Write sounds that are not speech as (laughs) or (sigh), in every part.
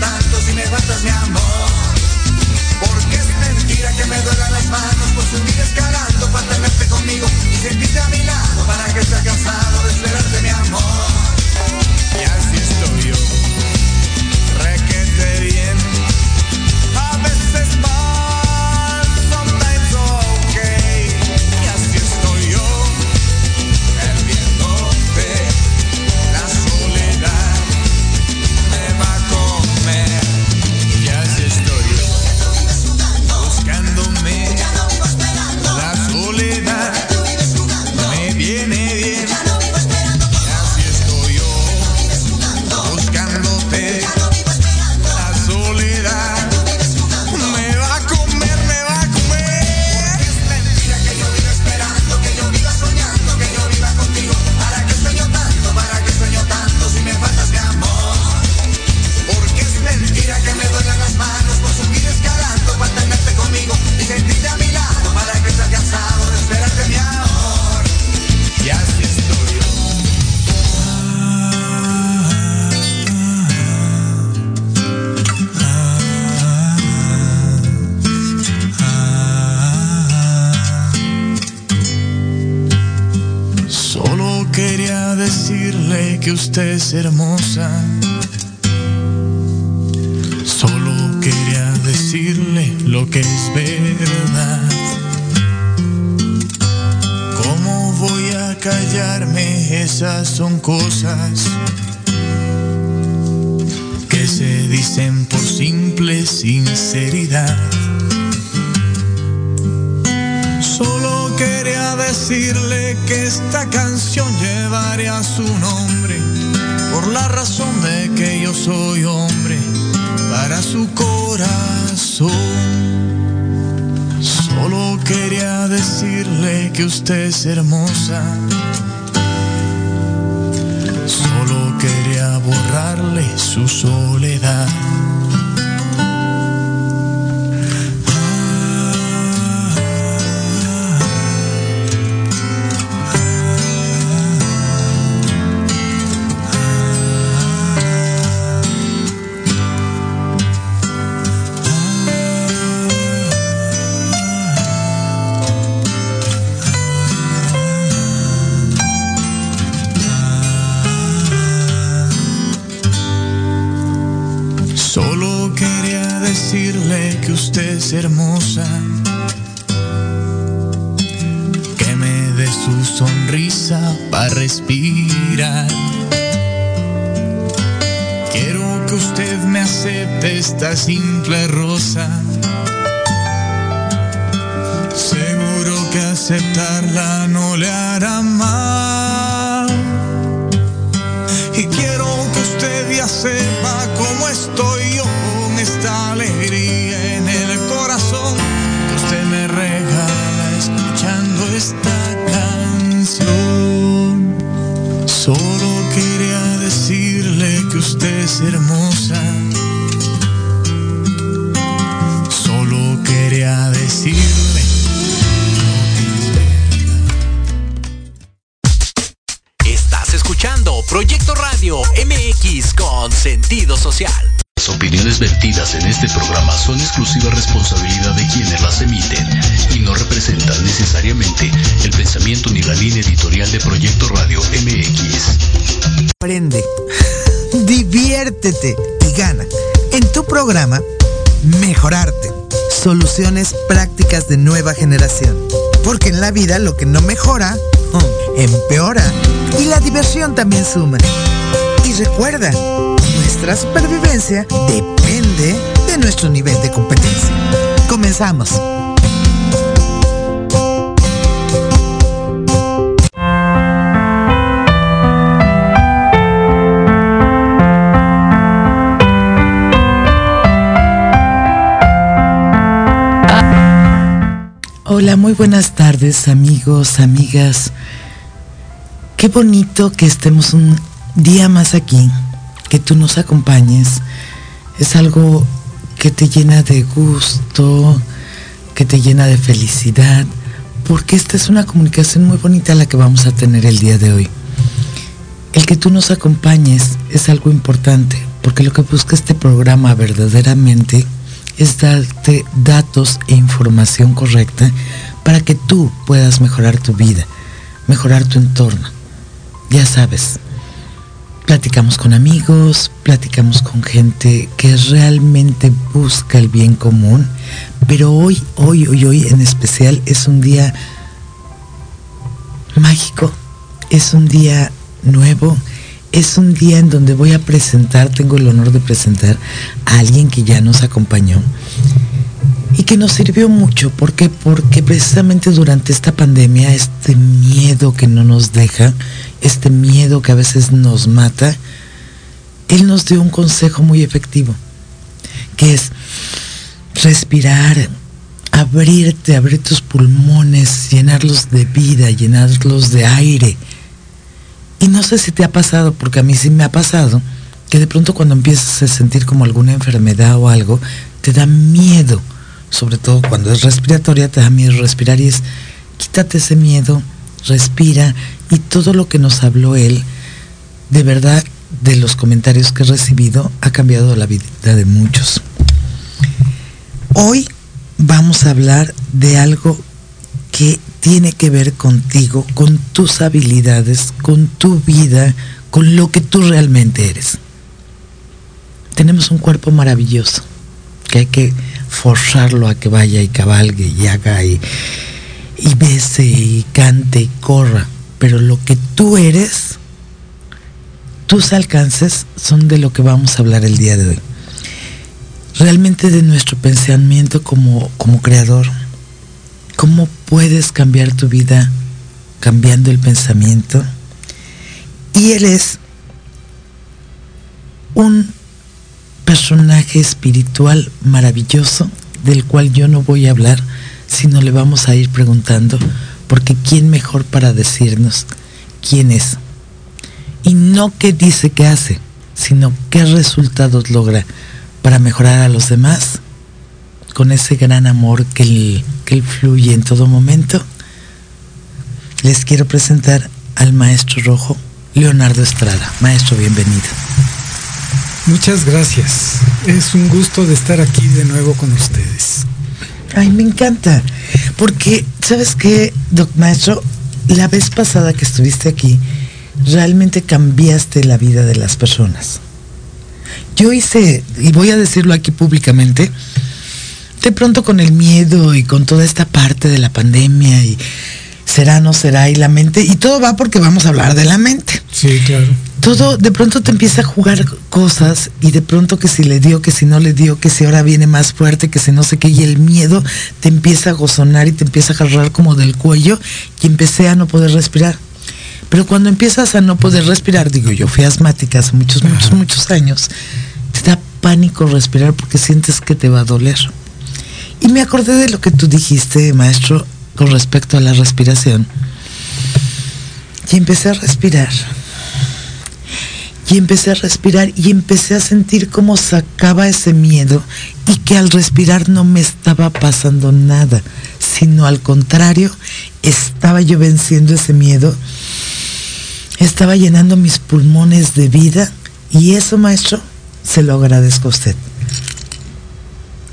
tanto si me faltas mi amor? Porque es mentira que me duelan las manos por subir escalando para tenerte conmigo y sentirte a mi lado para que estés cansado de esperarte usted es hermosa. Solo quería decirle lo que es verdad. ¿Cómo voy a callarme? Esas son cosas que se dicen por simple sinceridad. Decirle que esta canción llevaría su nombre por la razón de que yo soy hombre para su corazón. Solo quería decirle que usted es hermosa. Solo quería borrarle su soledad. Usted es hermosa. Que me dé su sonrisa para respirar. Quiero que usted me acepte esta simple rosa. Seguro que aceptarla no le hará mal. Hermosa. Solo quería decirle Estás escuchando Proyecto Radio MX con sentido social. Las opiniones vertidas en este programa son exclusiva responsabilidad de quienes las emiten y no representan necesariamente el pensamiento ni la línea editorial de Proyecto Radio MX. Aprende, diviértete y gana. En tu programa, Mejorarte. Soluciones prácticas de nueva generación. Porque en la vida lo que no mejora, mm, empeora. Y la diversión también suma. Y recuerda, nuestra supervivencia depende de nuestro nivel de competencia. Comenzamos. Hola, muy buenas tardes amigos, amigas. Qué bonito que estemos un día más aquí, que tú nos acompañes. Es algo que te llena de gusto, que te llena de felicidad, porque esta es una comunicación muy bonita la que vamos a tener el día de hoy. El que tú nos acompañes es algo importante. porque lo que busca este programa verdaderamente es darte datos e información correcta para que tú puedas mejorar tu vida, mejorar tu entorno. Ya sabes, platicamos con amigos, platicamos con gente que realmente busca el bien común, pero hoy, hoy, hoy, hoy en especial es un día mágico, es un día nuevo, es un día en donde voy a presentar, tengo el honor de presentar a alguien que ya nos acompañó y que nos sirvió mucho. ¿Por qué? Porque precisamente durante esta pandemia, este miedo que no nos deja, este miedo que a veces nos mata, él nos dio un consejo muy efectivo, que es respirar, abrirte, abrir tus pulmones, llenarlos de vida, llenarlos de aire. Y no sé si te ha pasado, porque a mí sí me ha pasado, que de pronto cuando empiezas a sentir como alguna enfermedad o algo, te da miedo, sobre todo cuando es respiratoria, te da miedo respirar y es, quítate ese miedo, respira y todo lo que nos habló él, de verdad, de los comentarios que he recibido, ha cambiado la vida de muchos. Hoy vamos a hablar de algo que tiene que ver contigo, con tus habilidades, con tu vida, con lo que tú realmente eres. Tenemos un cuerpo maravilloso, que hay que forzarlo a que vaya y cabalgue y haga y, y bese y cante y corra. Pero lo que tú eres, tus alcances son de lo que vamos a hablar el día de hoy. Realmente de nuestro pensamiento como, como creador. ¿Cómo puedes cambiar tu vida cambiando el pensamiento? Y él es un personaje espiritual maravilloso del cual yo no voy a hablar, sino le vamos a ir preguntando, porque ¿quién mejor para decirnos quién es? Y no qué dice que hace, sino qué resultados logra para mejorar a los demás con ese gran amor que él, que él fluye en todo momento. Les quiero presentar al maestro rojo, Leonardo Estrada. Maestro, bienvenido. Muchas gracias. Es un gusto de estar aquí de nuevo con ustedes. Ay, me encanta. Porque, ¿sabes qué, doc maestro? La vez pasada que estuviste aquí, realmente cambiaste la vida de las personas. Yo hice, y voy a decirlo aquí públicamente, de pronto con el miedo y con toda esta parte de la pandemia y será, no será, y la mente, y todo va porque vamos a hablar de la mente. Sí, claro. Todo de pronto te empieza a jugar cosas y de pronto que si le dio, que si no le dio, que si ahora viene más fuerte, que si no sé qué, y el miedo te empieza a gozonar y te empieza a agarrar como del cuello y empecé a no poder respirar. Pero cuando empiezas a no poder respirar, digo, yo fui asmática hace muchos, muchos, Ajá. muchos años, te da pánico respirar porque sientes que te va a doler. Y me acordé de lo que tú dijiste, maestro, con respecto a la respiración. Y empecé a respirar. Y empecé a respirar y empecé a sentir cómo sacaba ese miedo y que al respirar no me estaba pasando nada, sino al contrario, estaba yo venciendo ese miedo, estaba llenando mis pulmones de vida y eso, maestro, se lo agradezco a usted.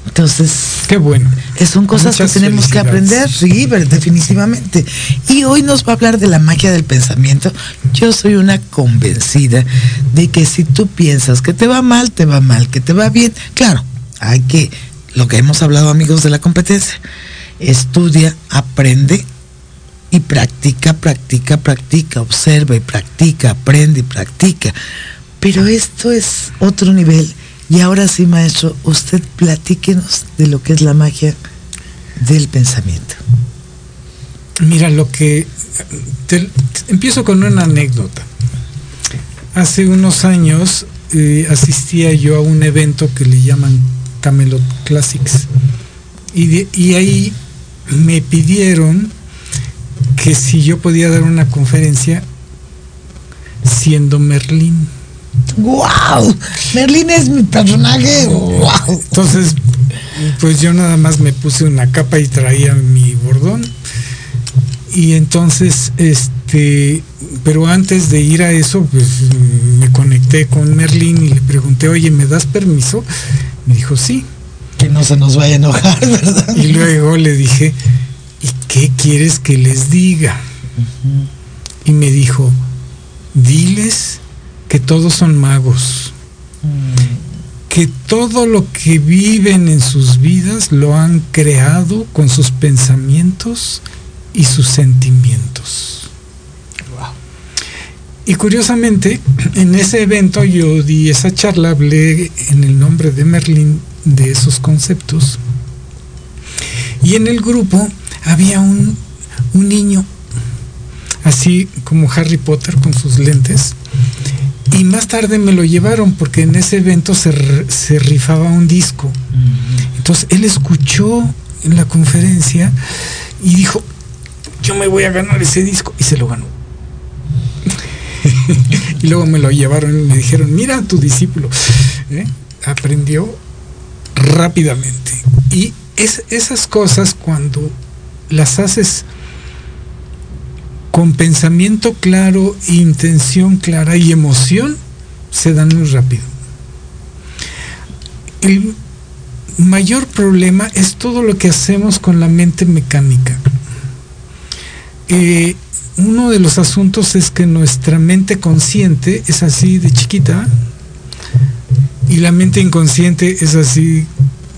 Entonces, Qué bueno. eh, son cosas Muchas que tenemos que aprender, sí, definitivamente. Y hoy nos va a hablar de la magia del pensamiento. Yo soy una convencida de que si tú piensas que te va mal, te va mal, que te va bien, claro, hay que, lo que hemos hablado amigos de la competencia, estudia, aprende y practica, practica, practica, observa y practica, aprende y practica. Pero esto es otro nivel. Y ahora sí, maestro, usted platíquenos de lo que es la magia del pensamiento. Mira, lo que... empiezo con una anécdota. Hace unos años eh, asistía yo a un evento que le llaman Camelot Classics. Y, y ahí me pidieron que si yo podía dar una conferencia siendo Merlín. ¡Wow! Merlín es mi personaje. ¡Wow! Entonces, pues yo nada más me puse una capa y traía mi bordón. Y entonces, este, pero antes de ir a eso, pues me conecté con Merlín y le pregunté, oye, ¿me das permiso? Me dijo, sí. Que no se nos vaya a enojar, (laughs) ¿verdad? Y luego le dije, ¿y qué quieres que les diga? Y me dijo, diles que todos son magos, que todo lo que viven en sus vidas lo han creado con sus pensamientos y sus sentimientos. Y curiosamente, en ese evento yo di esa charla, hablé en el nombre de Merlín de esos conceptos. Y en el grupo había un, un niño, así como Harry Potter con sus lentes. Y más tarde me lo llevaron porque en ese evento se, se rifaba un disco. Entonces él escuchó en la conferencia y dijo, yo me voy a ganar ese disco. Y se lo ganó. (laughs) y luego me lo llevaron y me dijeron, mira a tu discípulo. ¿eh? Aprendió rápidamente. Y es, esas cosas cuando las haces con pensamiento claro, intención clara y emoción, se dan muy rápido. El mayor problema es todo lo que hacemos con la mente mecánica. Eh, uno de los asuntos es que nuestra mente consciente es así de chiquita y la mente inconsciente es así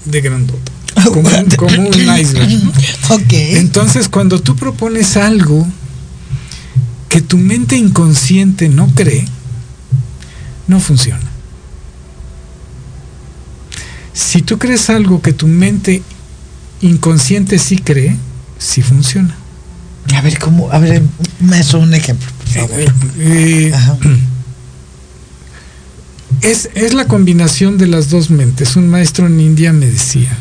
de grandota, como, un- como un (laughs) iceberg. ¿no? Ok. Entonces, cuando tú propones algo que tu mente inconsciente no cree, no funciona. Si tú crees algo que tu mente inconsciente sí cree, sí funciona. A ver, ¿cómo? A ver, maestro, un ejemplo, por favor. Eh, Ajá. (clears throat) es, es la combinación de las dos mentes. Un maestro en India me decía,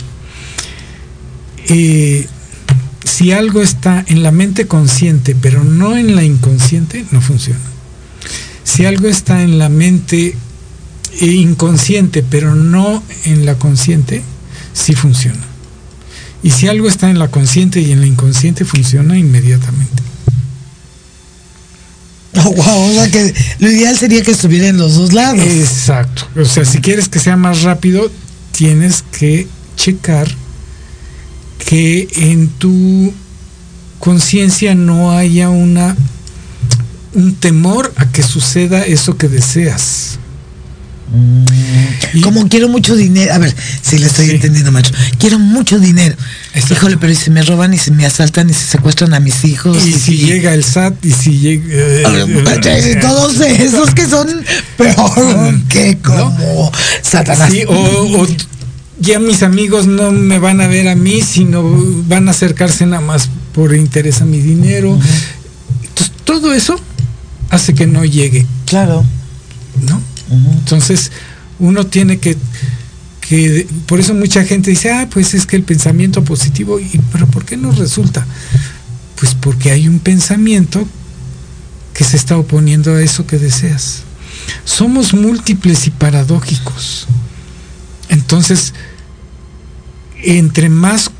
eh, si algo está en la mente consciente pero no en la inconsciente, no funciona. Si algo está en la mente eh, inconsciente pero no en la consciente, sí funciona. Y si algo está en la consciente y en la inconsciente, funciona inmediatamente. (laughs) Oh, wow, o sea que lo ideal sería que estuviera en los dos lados. Exacto. O sea, si quieres que sea más rápido, tienes que checar que en tu conciencia no haya una un temor a que suceda eso que deseas. Y- Como quiero mucho dinero, a ver, si le estoy Sí. entendiendo, maestro. Quiero mucho dinero. Exacto. Híjole, pero y si me roban y si me asaltan y si secuestran a mis hijos. Y si llega el SAT y si llega Y todos esos que son (laughs) peor que como Satanás. Sí, o, o ya mis amigos no me van a ver a mí, sino van a acercarse nada más por interés a mi dinero. Entonces, todo eso hace que no llegue, Claro. ¿no? Entonces, uno tiene que, que, por eso mucha gente dice, ah, pues es que el pensamiento positivo, y, pero ¿por qué no resulta? Pues porque hay un pensamiento que se está oponiendo a eso que deseas. Somos múltiples y paradójicos. Entonces, entre más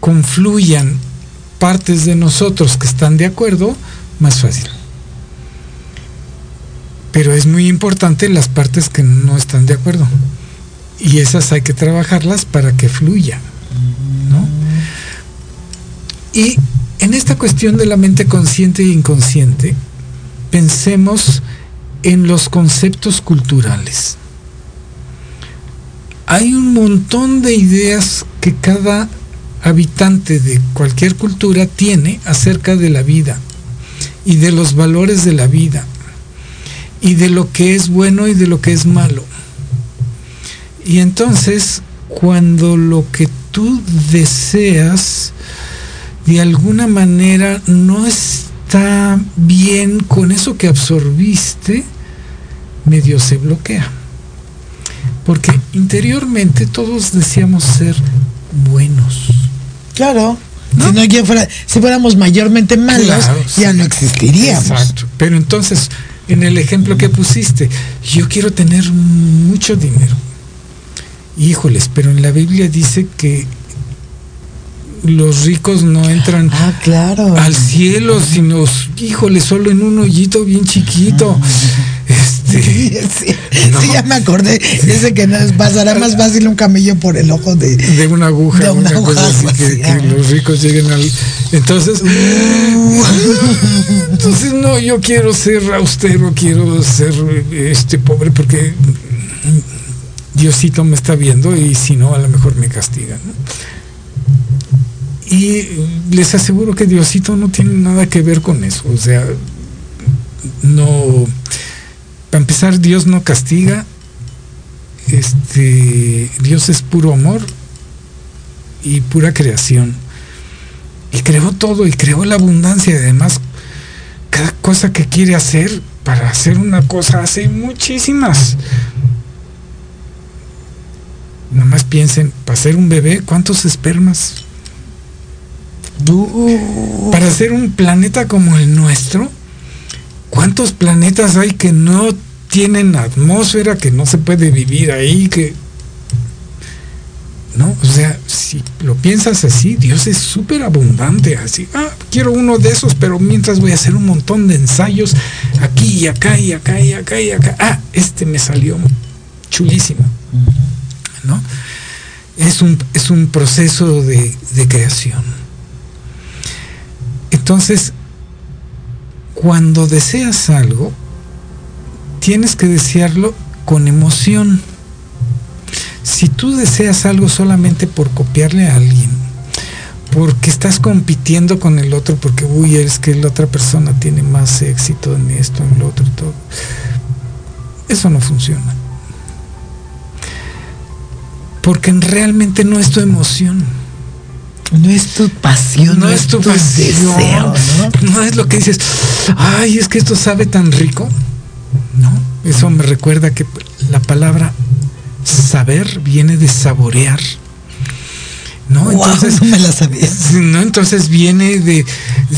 confluyan partes de nosotros que están de acuerdo, más fácil. Pero es muy importante las partes que no están de acuerdo. Y esas hay que trabajarlas para que fluya. ¿no? Y en esta cuestión de la mente consciente e inconsciente, pensemos en los conceptos culturales. Hay un montón de ideas que cada habitante de cualquier cultura tiene acerca de la vida y de los valores de la vida y de lo que es bueno y de lo que es malo. Y entonces, cuando lo que tú deseas de alguna manera no está bien con eso que absorbiste, medio se bloquea. Porque interiormente todos deseamos ser buenos. Claro. ¿No? Si no ya fuera, si fuéramos mayormente malos, Claro, ya sí. no existiríamos. Exacto. Pero entonces, en el ejemplo que pusiste, yo quiero tener mucho dinero. Híjoles, pero en la Biblia dice que los ricos no entran Ah, claro. al cielo, sino, híjole, solo en un hoyito bien chiquito. Este, sí, No. sí, ya me acordé. Dice que nos pasará más fácil un camello por el ojo de. de una aguja, De una una cosa aguja, así, que, los ricos lleguen al. Entonces, (laughs) entonces no, yo quiero ser austero, quiero ser este pobre porque Diosito me está viendo y si no, a lo mejor me castiga. ¿no? Y les aseguro que Diosito no tiene nada que ver con eso. O sea, no. Para empezar, Dios no castiga. Este, Dios es puro amor y pura creación. Y creó todo y creó la abundancia. Y además, cada cosa que quiere hacer, para hacer una cosa, hace muchísimas. Nada más piensen, para ser un bebé, ¿cuántos espermas? Para hacer un planeta como el nuestro, ¿cuántos planetas hay que no tienen atmósfera, que no se puede vivir ahí, que ¿no? O sea, si lo piensas así, Dios es súper abundante, así, ah, quiero uno de esos, pero mientras voy a hacer un montón de ensayos aquí y acá y acá y acá y acá. Ah, este me salió chulísimo, ¿no? Es un, es un proceso de, de creación. Entonces, cuando deseas algo, tienes que desearlo con emoción. Si tú deseas algo solamente por copiarle a alguien, porque estás compitiendo con el otro, porque, uy, es que la otra persona tiene más éxito en esto, en lo otro todo, eso no funciona. Porque realmente no es tu emoción. No es tu pasión, No es tu pasión. deseo, ¿no? No es lo que dices, ay, es que esto sabe tan rico. No, eso me recuerda que la palabra saber viene de saborear. ¿No? Wow, Entonces, no me la sabía. no, entonces viene de,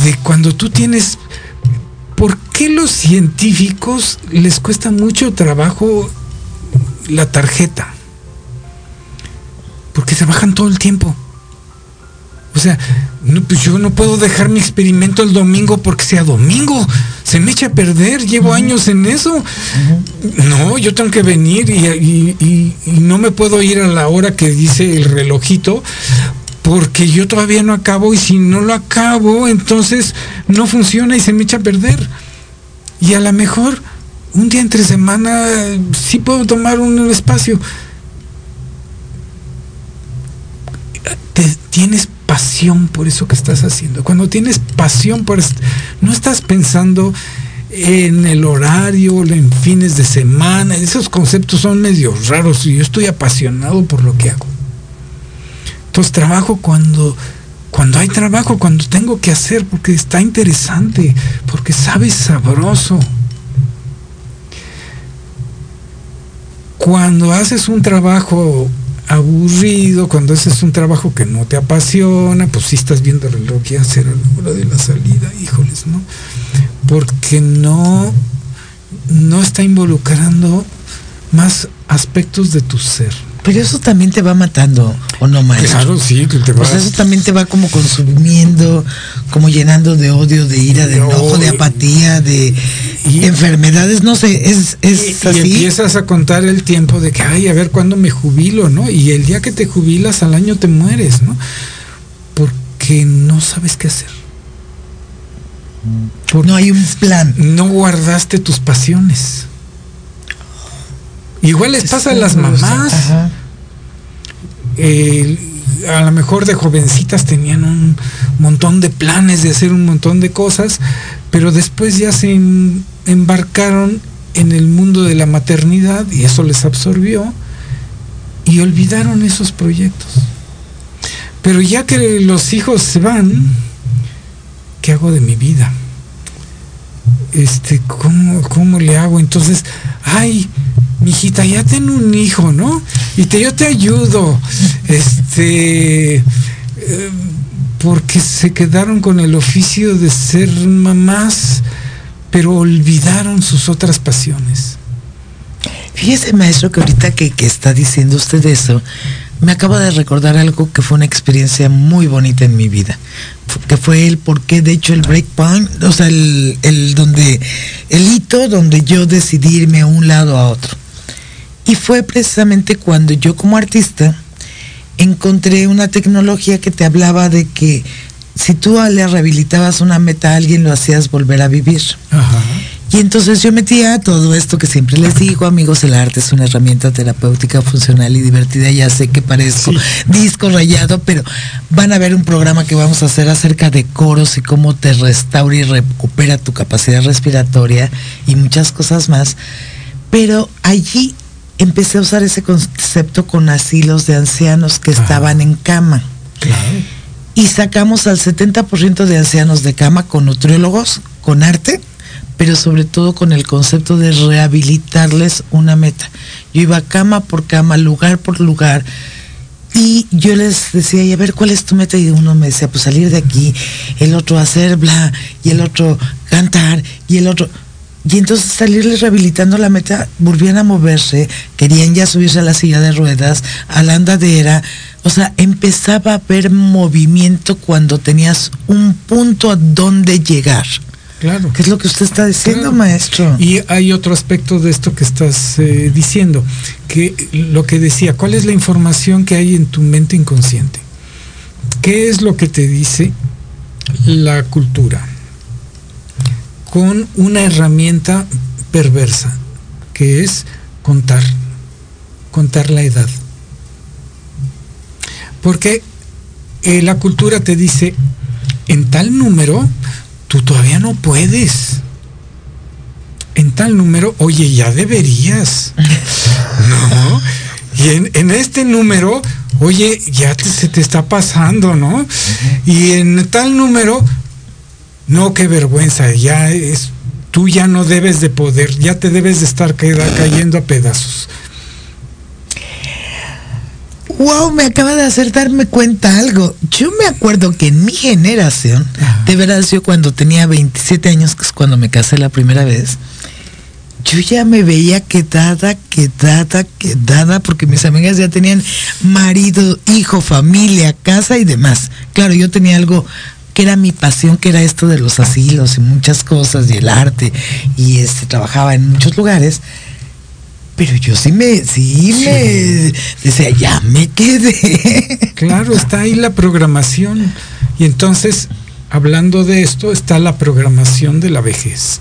de cuando tú tienes. ¿Por qué los científicos les cuesta mucho trabajo la tarjeta? Porque trabajan todo el tiempo. O sea, no, pues yo no puedo dejar mi experimento el domingo porque sea domingo. Se me echa a perder, llevo años en eso. No, yo tengo que venir y, y- y- y no me puedo ir a la hora que dice el relojito porque yo todavía no acabo y si no lo acabo, entonces no funciona y se me echa a perder. Y a lo mejor un día entre semana sí puedo tomar un espacio. Te- tienes por eso que estás haciendo. Cuando tienes pasión por no estás pensando en el horario, en fines de semana, esos conceptos son medio raros y yo estoy apasionado por lo que hago. Entonces trabajo cuando cuando hay trabajo, cuando tengo que hacer, porque está interesante, porque sabe sabroso. Cuando haces un trabajo aburrido, cuando haces un trabajo que no te apasiona, pues si estás viendo el reloj ya será la hora de la salida, híjoles, ¿no? Porque no, no está involucrando más aspectos de tu ser. Pero eso también te va matando, ¿o no, maestro? Claro, sí, que te Pues vas- eso también te va como consumiendo, como llenando de odio, de ira, de No, enojo, de apatía, de y- enfermedades, no sé, es, es y, empiezas a contar el tiempo de que, ay, a ver cuándo me jubilo, ¿no? Y el día que te jubilas al año te mueres, ¿no? Porque no sabes qué hacer. Porque No hay un plan. no guardaste tus pasiones. Igual les pasa a las mamás. Eh, a lo mejor de jovencitas tenían un montón de planes de hacer un montón de cosas, pero después ya se em- embarcaron en el mundo de la maternidad y eso les absorbió y olvidaron esos proyectos. Pero ya que los hijos se van, ¿qué hago de mi vida? Este, ¿cómo, cómo le hago? Entonces, ay, mijita, ya ten un hijo, ¿no? Y te, yo te ayudo. Este, eh, porque se quedaron con el oficio de ser mamás, pero olvidaron sus otras pasiones. Fíjese, maestro, que ahorita que, que está diciendo usted eso, me acabo de recordar algo que fue una experiencia muy bonita en mi vida, que fue el por qué, de hecho, el breakpoint, o sea, el, el donde, el hito donde yo decidí irme a un lado a otro. Y fue precisamente cuando yo como artista encontré una tecnología que te hablaba de que si tú le rehabilitabas una meta a alguien, lo hacías volver a vivir. Ajá. Y entonces yo metía todo esto que siempre les digo, amigos, el arte es una herramienta terapéutica, funcional y divertida. Ya sé que parezco Sí. disco rayado, pero van a ver un programa que vamos a hacer acerca de coros y cómo te restaura y recupera tu capacidad respiratoria y muchas cosas más. Pero allí empecé a usar ese concepto con asilos de ancianos que Ajá. estaban en cama Claro. y sacamos al 70% de ancianos de cama con nutriólogos, con arte, pero sobre todo con el concepto de rehabilitarles una meta. Yo iba cama por cama, lugar por lugar, y yo les decía, y a ver, ¿cuál es tu meta? Y uno me decía, pues salir de aquí, el otro hacer bla, y el otro cantar, y el otro... Y entonces salirles rehabilitando la meta, volvían a moverse, querían ya subirse a la silla de ruedas, a la andadera. O sea, empezaba a haber movimiento cuando tenías un punto a donde llegar. Claro. ¿Qué es lo que usted está diciendo, Claro. maestro? Y hay otro aspecto de esto que estás eh, diciendo, que lo que decía, ¿cuál es la información que hay en tu mente inconsciente? ¿Qué es lo que te dice la cultura? Con una herramienta perversa, que es contar, contar la edad. Porque eh, la cultura te dice, en tal número, tú todavía no puedes en tal número, oye, ya deberías. (laughs) ¿No? Y en, en este número, oye, ya te- se te está pasando, ¿no? Y en tal número, no, qué vergüenza, ya es, tú ya no debes de poder, ya te debes de estar cayendo a pedazos. Wow, me acaba de hacer darme cuenta algo. Yo me acuerdo que en mi generación, Ajá. de veras yo cuando tenía 27 años, que es cuando me casé la primera vez, yo ya me veía quedada, quedada, quedada, porque mis amigas ya tenían marido, hijo, familia, casa y demás. Claro, yo tenía algo que era mi pasión, que era esto de los asilos y muchas cosas y el arte, y este, trabajaba en muchos lugares. Pero yo sí me, sí, me decía, ya me quedé. Claro, está ahí la programación. Y entonces, hablando de esto, está la programación de la vejez.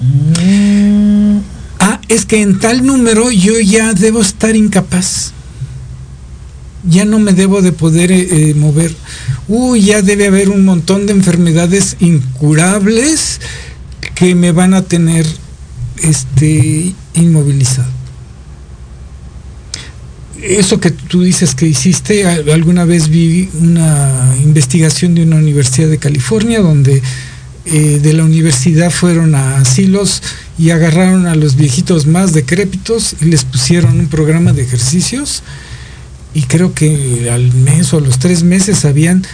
Mm, Ah, es que en tal número yo ya debo estar incapaz. Ya no me debo de poder eh, eh, mover. Uy, ya debe haber un montón de enfermedades incurables que me van a tener este inmovilizado. Eso que tú dices que hiciste, alguna vez vi una investigación de una universidad de California donde eh, de la universidad fueron a asilos y agarraron a los viejitos más decrépitos y les pusieron un programa de ejercicios y creo que al mes o a los tres meses habían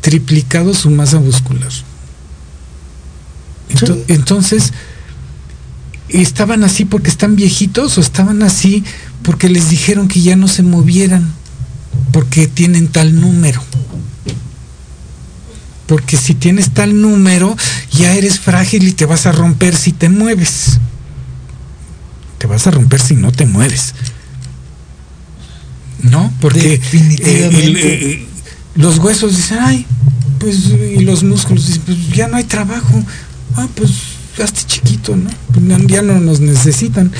triplicado su masa muscular. Ento- Sí. Entonces, ¿estaban así porque están viejitos o estaban así porque les dijeron que ya no se movieran porque tienen tal número? Porque si tienes tal número, ya eres frágil y te vas a romper si te mueves. Te vas a romper si no te mueves. ¿No? Porque eh, el- eh, los huesos dicen, ay, pues, y los músculos dicen, pues ya no hay trabajo. Ah, pues hazte chiquito, ¿no? Ya- no nos necesitan.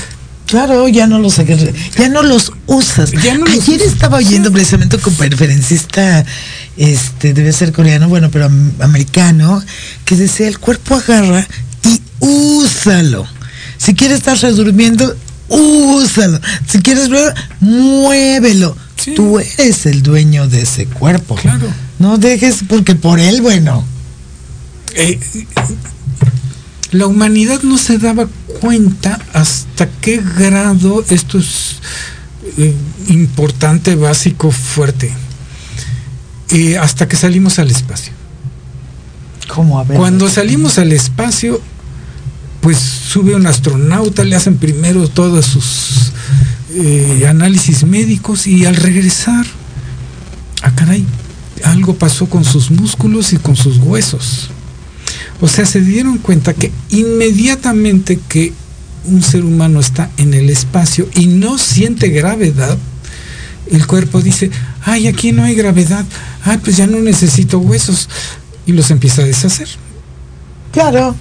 Claro, ya no los ya no los usas. Ya no los Ayer usas. estaba oyendo precisamente con preferencista, este, debe ser coreano, bueno, pero am- americano, que decía el cuerpo agarra y úsalo. Si quieres estar redurmiendo, úsalo. Si quieres ver, muévelo. Sí. Tú eres el dueño de ese cuerpo. Claro. No dejes porque por él, bueno. Eh, la humanidad no se daba cuenta hasta qué grado esto es eh, importante, básico, fuerte. Eh, hasta que salimos al espacio. ¿Cómo a ver? Cuando salimos al espacio, pues sube un astronauta, le hacen primero todas sus eh, análisis médicos y al regresar, ah caray, algo pasó con sus músculos y con sus huesos. O sea, se dieron cuenta que inmediatamente que un ser humano está en el espacio y no siente gravedad, el cuerpo dice, ay, aquí no hay gravedad, ay, pues ya no necesito huesos, y los empieza a deshacer. Claro.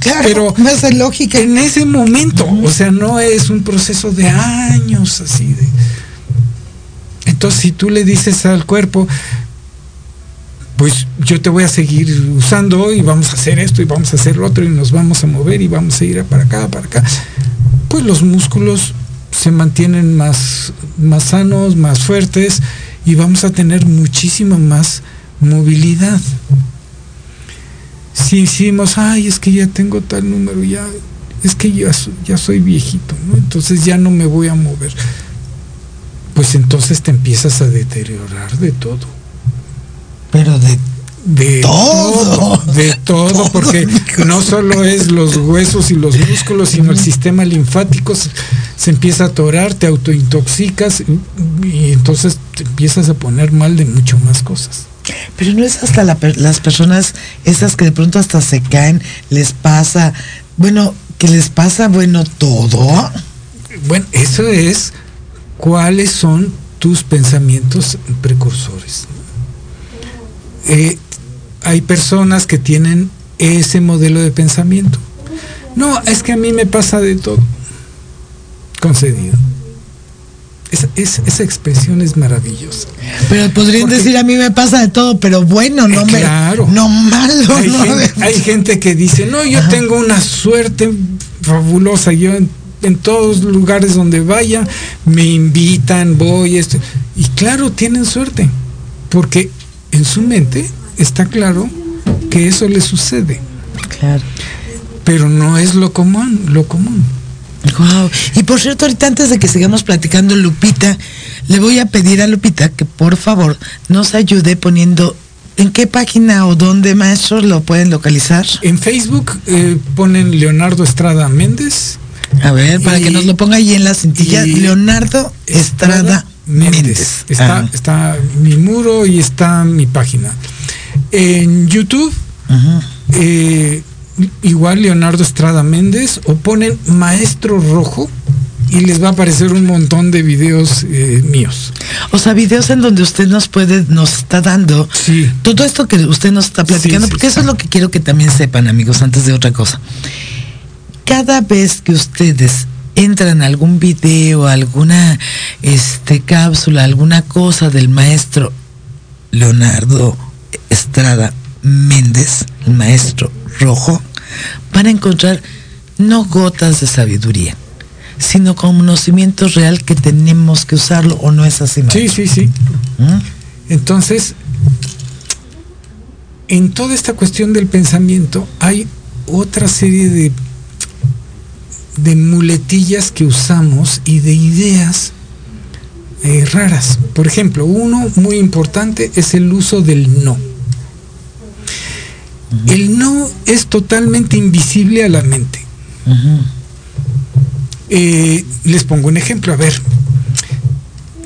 Claro, Pero no es lógica. En ese momento, o sea, no es un proceso de años así de. Entonces, si tú le dices al cuerpo, pues yo te voy a seguir usando y vamos a hacer esto y vamos a hacer lo otro y nos vamos a mover y vamos a ir para acá, para acá, pues los músculos se mantienen más, más sanos, más fuertes y vamos a tener muchísima más movilidad. Si hicimos, ay, es que ya tengo tal número, ya, es que ya, ya soy viejito. Entonces ya no me voy a mover. Pues entonces te empiezas a deteriorar de todo. Pero de De Todo. todo, de (laughs) todo, Todo, porque no solo es los huesos y los músculos, sino el sistema linfático se, se empieza a atorar, te autointoxicas y, y entonces te empiezas a poner mal de mucho más cosas. Pero no es hasta la las personas esas que de pronto hasta se caen, les pasa, bueno, que les pasa, bueno, todo. Bueno, eso es cuáles son tus pensamientos precursores. Eh, hay personas que tienen ese modelo de pensamiento. No, es que a mí me pasa de todo. Concedido. Esa, es- esa expresión es maravillosa. Pero podrían Porque- decir, a mí me pasa de todo, pero bueno, no Eh, me... claro. No malo, Hay, no gente, de- hay gente que dice, no, yo tengo una suerte fabulosa, yo en, en todos lugares donde vaya me invitan, voy, esto. Y claro, tienen suerte, porque en su mente está claro que eso le sucede, Claro. pero no es lo común, lo común. Guau. Y por cierto, ahorita antes de que sigamos platicando, Lupita, le voy a pedir a Lupita que por favor nos ayude poniendo en qué página o dónde, maestros, lo pueden localizar. En Facebook eh, ponen Leonardo Estrada Méndez. A ver, para Y- que nos lo ponga ahí en la cintilla. Leonardo Estrada Méndez. Está, Ah, está mi muro y está mi página. En YouTube, eh, igual Leonardo Estrada Méndez, o ponen Maestro Rojo y les va a aparecer un montón de videos eh, míos. O sea, videos en donde usted nos puede, nos está dando Sí. todo esto que usted nos está platicando, Sí, sí, porque eso es lo que quiero que también sepan, amigos, antes de otra cosa. Cada vez que ustedes entran algún video, alguna este, cápsula, alguna cosa del maestro Leonardo Estrada Méndez, el maestro rojo, van a encontrar no gotas de sabiduría, sino conocimiento real que tenemos que usarlo, o no es así, Sí, sí, sí. ¿Mm? Entonces, en toda esta cuestión del pensamiento hay otra serie de, de muletillas que usamos y de ideas eh, raras. Por ejemplo, uno muy importante es el uso del no. El no es totalmente invisible a la mente. Eh, les pongo un ejemplo, a ver,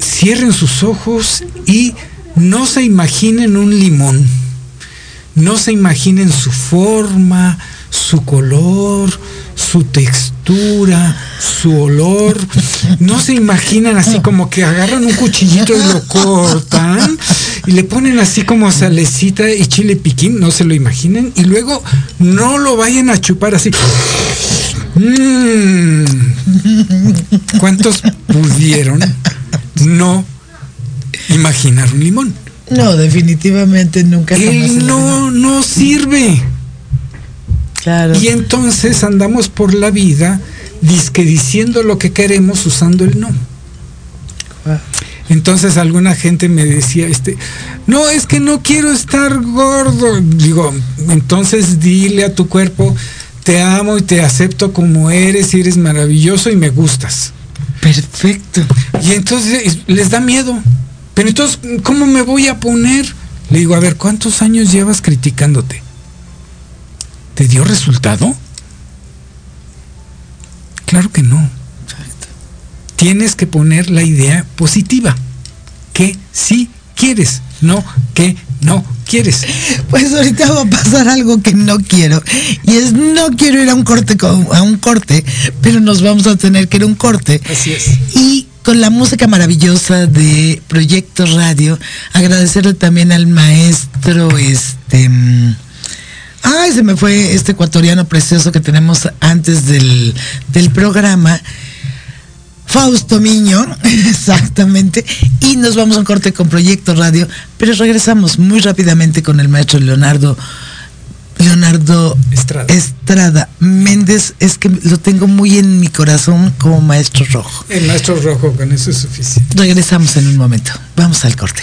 cierren sus ojos y no se imaginen un limón, no se imaginen su forma, su color, su textura, su olor, no se imaginan así como que agarran un cuchillito y lo cortan y le ponen así como salecita y chile piquín, no se lo imaginen y luego no lo vayan a chupar así. Mm. ¿Cuántos pudieron no imaginar un limón? No, definitivamente nunca le- no no sirve. Claro. Y entonces andamos por la vida disque diciendo lo que queremos usando el no. Entonces alguna gente me decía, este, no, es que no quiero estar gordo. Digo, entonces dile a tu cuerpo, te amo y te acepto como eres y eres maravilloso y me gustas. Perfecto. Y entonces les da miedo. Pero entonces, ¿cómo me voy a poner? Le digo, a ver, ¿cuántos años llevas criticándote? ¿Te dio resultado? Claro que no. tienes que poner la idea positiva, que sí quieres, no que no quieres. Pues ahorita va a pasar algo que no quiero. Y es no quiero ir a un corte a un corte, pero nos vamos a tener que ir a un corte. Así es. Y con la música maravillosa de Proyecto Radio, agradecerle también al maestro este mm, Ay, se me fue este ecuatoriano precioso que tenemos antes del, del programa. Fausto Miño, (laughs) exactamente. Y nos vamos a un corte con Proyecto Radio, pero regresamos muy rápidamente con el maestro Leonardo. Leonardo Estrada. Estrada Méndez, es que lo tengo muy en mi corazón como maestro rojo. El maestro rojo, con eso es suficiente. Regresamos en un momento. Vamos al corte.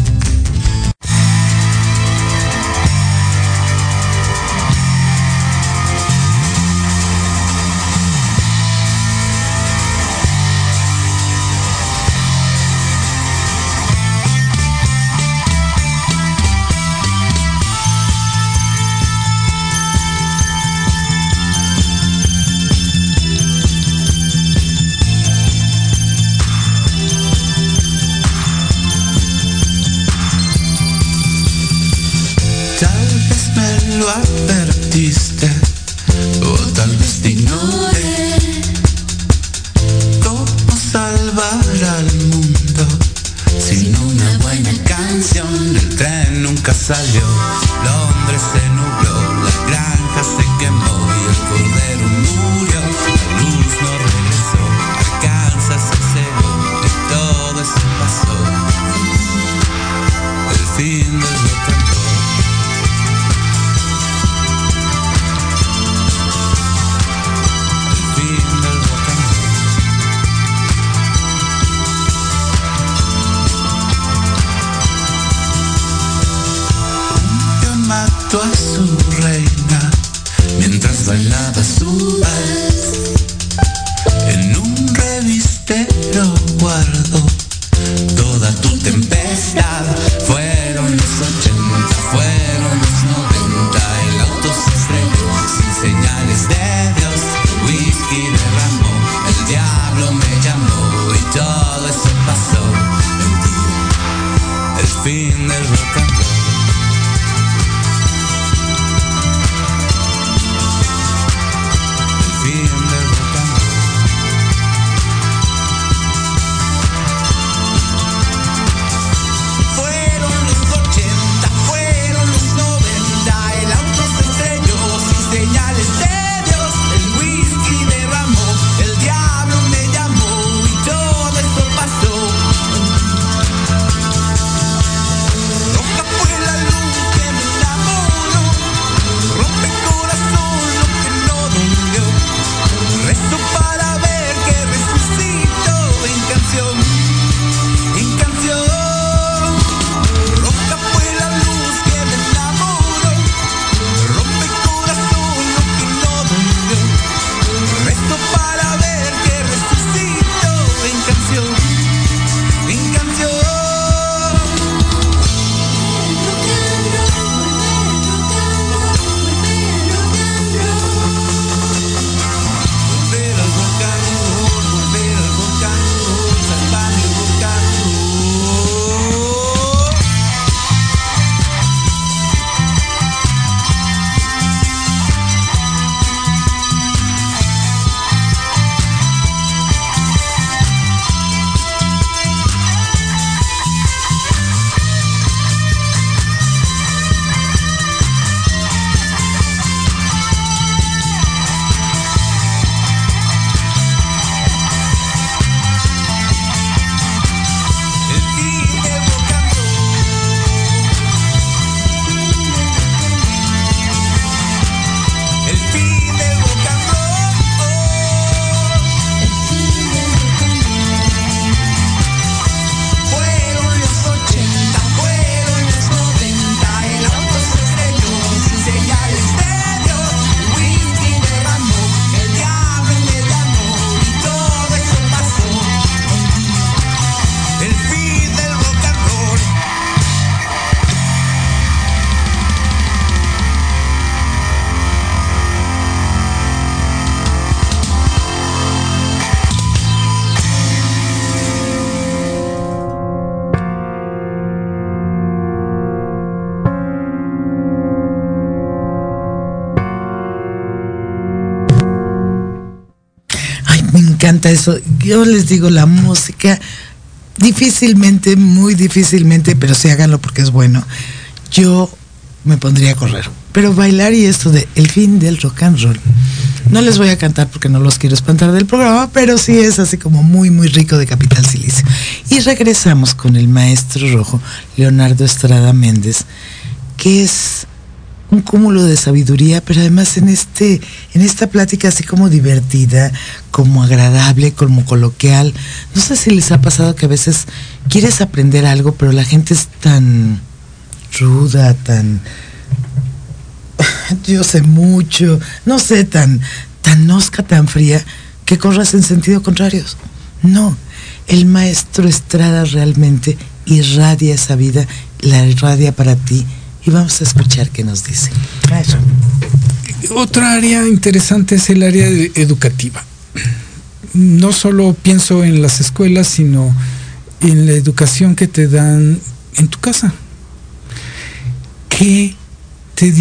Nunca salió, Londres eso. Yo les digo, la música, difícilmente, muy difícilmente, pero sí háganlo porque es bueno. Yo me pondría a correr. Pero bailar y esto de el fin del rock and roll. No les voy a cantar porque no los quiero espantar del programa, pero sí es así como muy, muy rico de Capital Silicio. Y regresamos con el maestro rojo, Leonardo Estrada Méndez, que es un cúmulo de sabiduría, pero además en este, en esta plática así como divertida, como agradable, como coloquial. No sé si les ha pasado que a veces quieres aprender algo, pero la gente es tan ruda, tan (laughs) yo sé mucho, no sé, tan, tan osca, tan fría, que corras en sentido contrario. No, el maestro Estrada realmente irradia esa vida, la irradia para ti y vamos a escuchar qué nos dice. Otra área interesante es el área educativa. No solo pienso en las escuelas, sino en la educación que te dan en tu casa. ¿Qué te,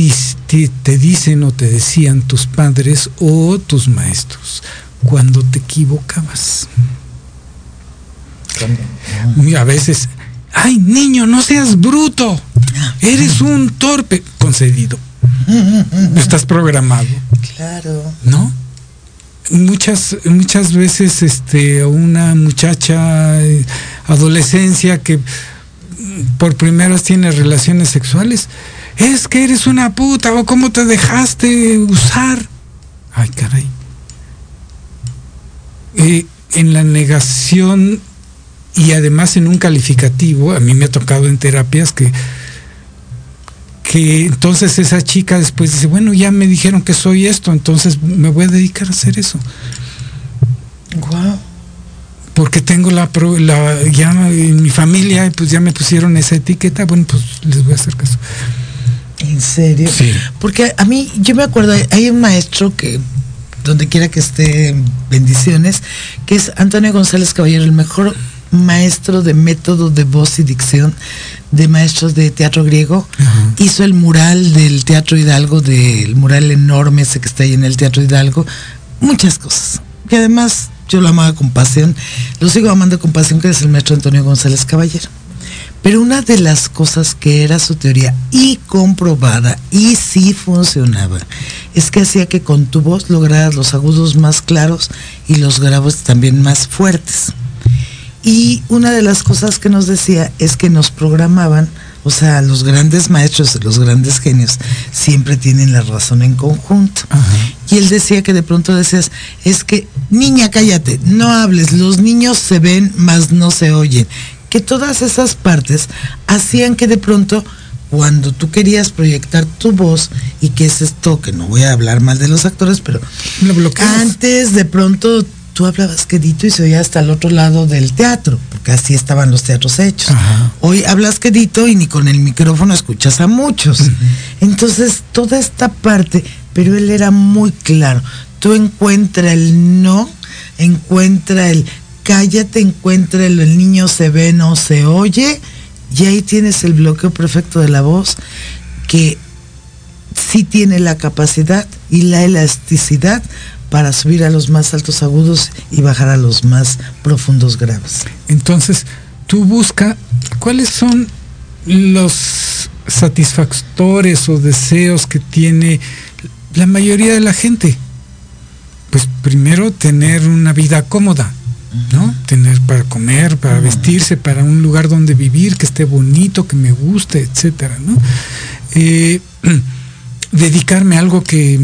te, dicen o te decían tus padres o tus maestros cuando te equivocabas? A veces, ay niño, no seas bruto, eres un torpe, concedido. Estás programado. Claro. ¿No? Muchas, muchas veces este, una muchacha eh, adolescencia que por primera vez tiene relaciones sexuales, es que eres una puta o cómo te dejaste usar. Ay, caray. Eh, en la negación y además en un calificativo, a mí me ha tocado en terapias que que entonces esa chica después dice, bueno, ya me dijeron que soy esto, entonces me voy a dedicar a hacer eso. Wow. Porque tengo la, la ya en mi familia, pues ya me pusieron esa etiqueta, bueno, pues les voy a hacer caso. ¿En serio? Sí. Porque a mí, yo me acuerdo, hay un maestro que, donde quiera que esté, bendiciones, que es Antonio González Caballero, el mejor maestro de método de voz y dicción de maestros de teatro griego. Hizo el mural del Teatro Hidalgo, del mural enorme ese que está ahí en el Teatro Hidalgo. Muchas cosas. Que además yo lo amaba con pasión. Lo sigo amando con pasión, que es el maestro Antonio González Caballero. Pero una de las cosas que era su teoría y comprobada y sí funcionaba, es que hacía que con tu voz lograras los agudos más claros y los graves también más fuertes. Y una de las cosas que nos decía es que nos programaban, o sea, los grandes maestros, los grandes genios, siempre tienen la razón en conjunto. Y él decía que de pronto decías, es que, niña, cállate, no hables, los niños se ven, mas no se oyen que todas esas partes hacían que de pronto cuando tú querías proyectar tu voz y que es esto, que no voy a hablar mal de los actores, pero antes de pronto tú hablabas quedito y se oía hasta el otro lado del teatro, porque así estaban los teatros hechos. Hoy hablas quedito y ni con el micrófono escuchas a muchos. Entonces, toda esta parte, pero él era muy claro. Tú encuentra el no, encuentra el cállate, encuentra el niño se ve, no se oye, y ahí tienes el bloqueo perfecto de la voz que sí tiene la capacidad y la elasticidad para subir a los más altos agudos y bajar a los más profundos graves. Entonces, tú busca cuáles son los satisfactores o deseos que tiene la mayoría de la gente. Pues primero tener una vida cómoda, ¿no? Tener para comer, para vestirse, para un lugar donde vivir, que esté bonito, que me guste, etcétera, ¿no? Eh, (clears throat) dedicarme a algo que,